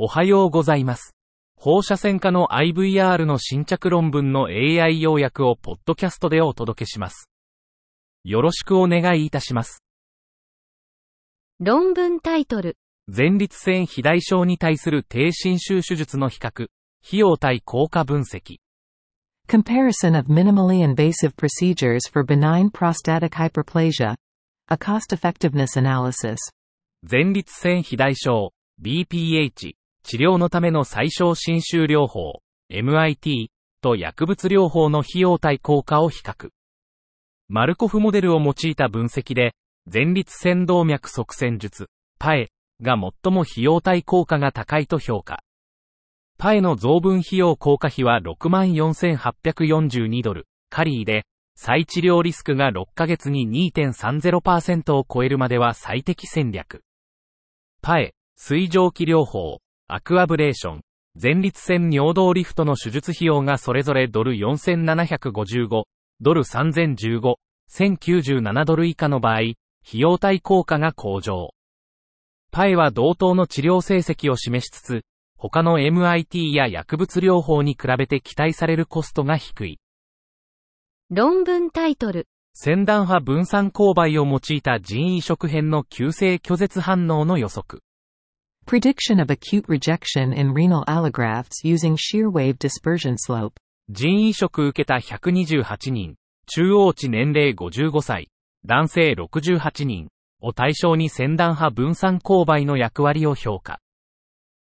おはようございます。放射線科の IVR の新着論文の AI 要約をポッドキャストでお届けします。よろしくお願いいたします。論文タイトル、前立腺肥大症に対する低侵襲手術の比較、費用対効果分析。Comparison of minimally invasive procedures for benign prostatic hyperplasia. A cost-effectiveness analysis. 前立腺肥大症、BPH、治療のための最小侵襲療法、MIT と薬物療法の費用対効果を比較。マルコフモデルを用いた分析で、前立腺動脈側線術、パエが最も費用対効果が高いと評価。パエの増分費用効果費は64,842ドル、カリーで、再治療リスクが6ヶ月に2.30%を超えるまでは最適戦略。パエ、水蒸気療法、アクアブレーション、前立腺尿道リフトの手術費用がそれぞれドル4755、ドル3015、1097ドル以下の場合、費用対効果が向上。パエは同等の治療成績を示しつつ、他の MIT や薬物療法に比べて期待されるコストが低い。論文タイトル、先端波分散勾配を用いた人移植編の急性拒絶反応の予測。Prediction of acute rejection in renal allografts using shear wave dispersion slope. 人移植受けた128人、中央値年齢55歳、男性68人を対象に先端波分散勾配の役割を評価。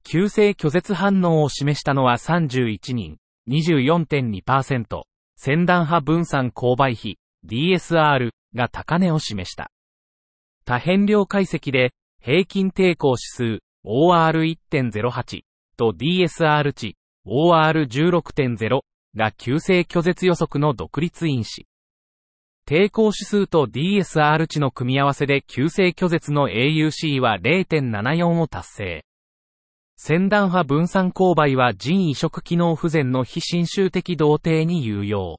急性拒絶反応を示したのは31人、24.2%、先端波分散勾配比、DSR が高値を示した。多変量解析で、平均抵抗指数、OR1.08 と DSR 値、OR16.0 が急性拒絶予測の独立因子。抵抗指数と DSR 値の組み合わせで急性拒絶の AUC は0.74を達成。先端波分散勾配は腎移植機能不全の非侵襲的動程に有用。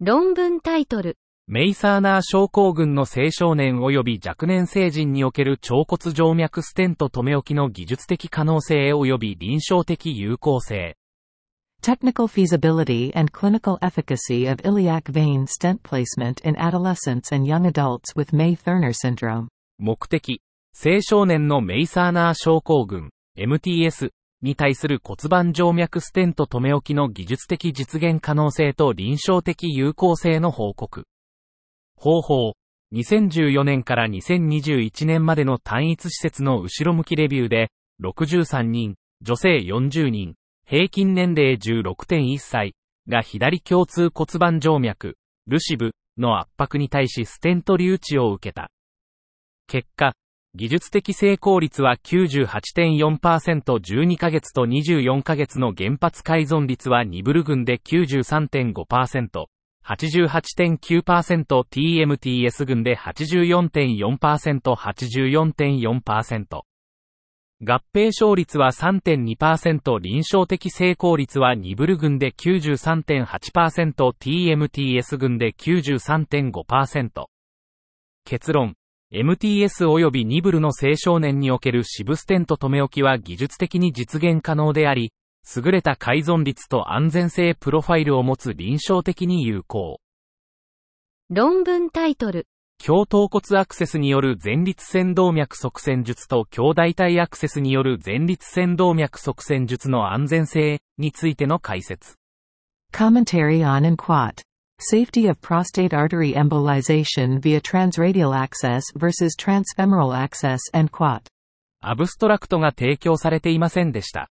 論文タイトル、メイサーナー症候群の青少年及び若年成人における腸骨静脈ステント止め置きの技術的可能性及び臨床的有効性。Technical feasibility and clinical efficacy of iliac vein stent placement in adolescents and young adults with May-Thurner syndrome. 目的、青少年のメイサーナー症候群、MTS に対する骨盤静脈ステント止め置きの技術的実現可能性と臨床的有効性の報告。方法、2014年から2021年までの単一施設の後ろ向きレビューで、63人、女性40人、平均年齢16.1歳が左胸痛骨盤静脈、ルシブの圧迫に対しステント留置を受けた。結果、技術的成功率は98.4%、12ヶ月と24ヶ月の原発改存率はニブル群で93.5%、88.9%、TMTS 群で84.4%、84.4%。合併勝率は3.2%、臨床的成功率はニブル群で93.8%、TMTS 群で93.5%。結論。MTS 及びニブルの青少年におけるシブステント止め置きは技術的に実現可能であり、優れた改存率と安全性プロファイルを持つ臨床的に有効。論文タイトル、強頭骨アクセスによる前立腺動脈側線術と強大体アクセスによる前立腺動脈側線術の安全性についての解説。Commentary on and quat. Safety of prostate artery embolization via transradial access versus transfemoral access and quat. アブストラクトが提供されていませんでした。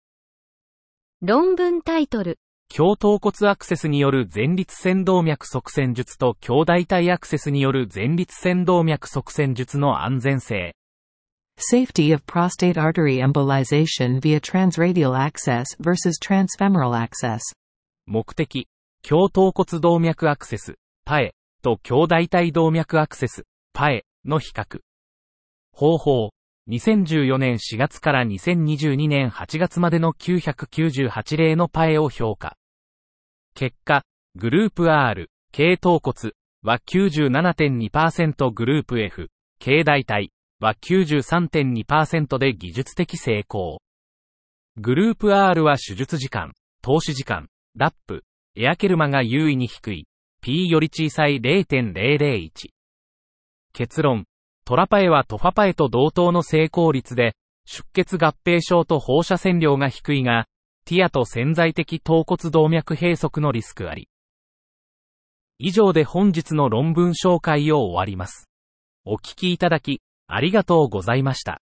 論文タイトル、強頭骨アクセスによる前立腺動脈側線術と強大体アクセスによる前立腺動脈側線術の安全性。Safety of prostate artery embolization via transradial access versus transfemoral access. 目的、強頭骨動脈アクセス、パエ、と強大体動脈アクセス、パエ、の比較。方法、2014年4月から2022年8月までの998例のパエを評価。結果、グループ R、軽頭骨は97.2%グループ F、軽大体は93.2%で技術的成功。グループ R は手術時間、投資時間、ラップ、エアケルマが優位に低い、P より小さい0.001。結論、トラパエはトファパエと同等の成功率で、出血合併症と放射線量が低いが、ティアと潜在的頭骨動脈閉塞のリスクあり。以上で本日の論文紹介を終わります。お聞きいただき、ありがとうございました。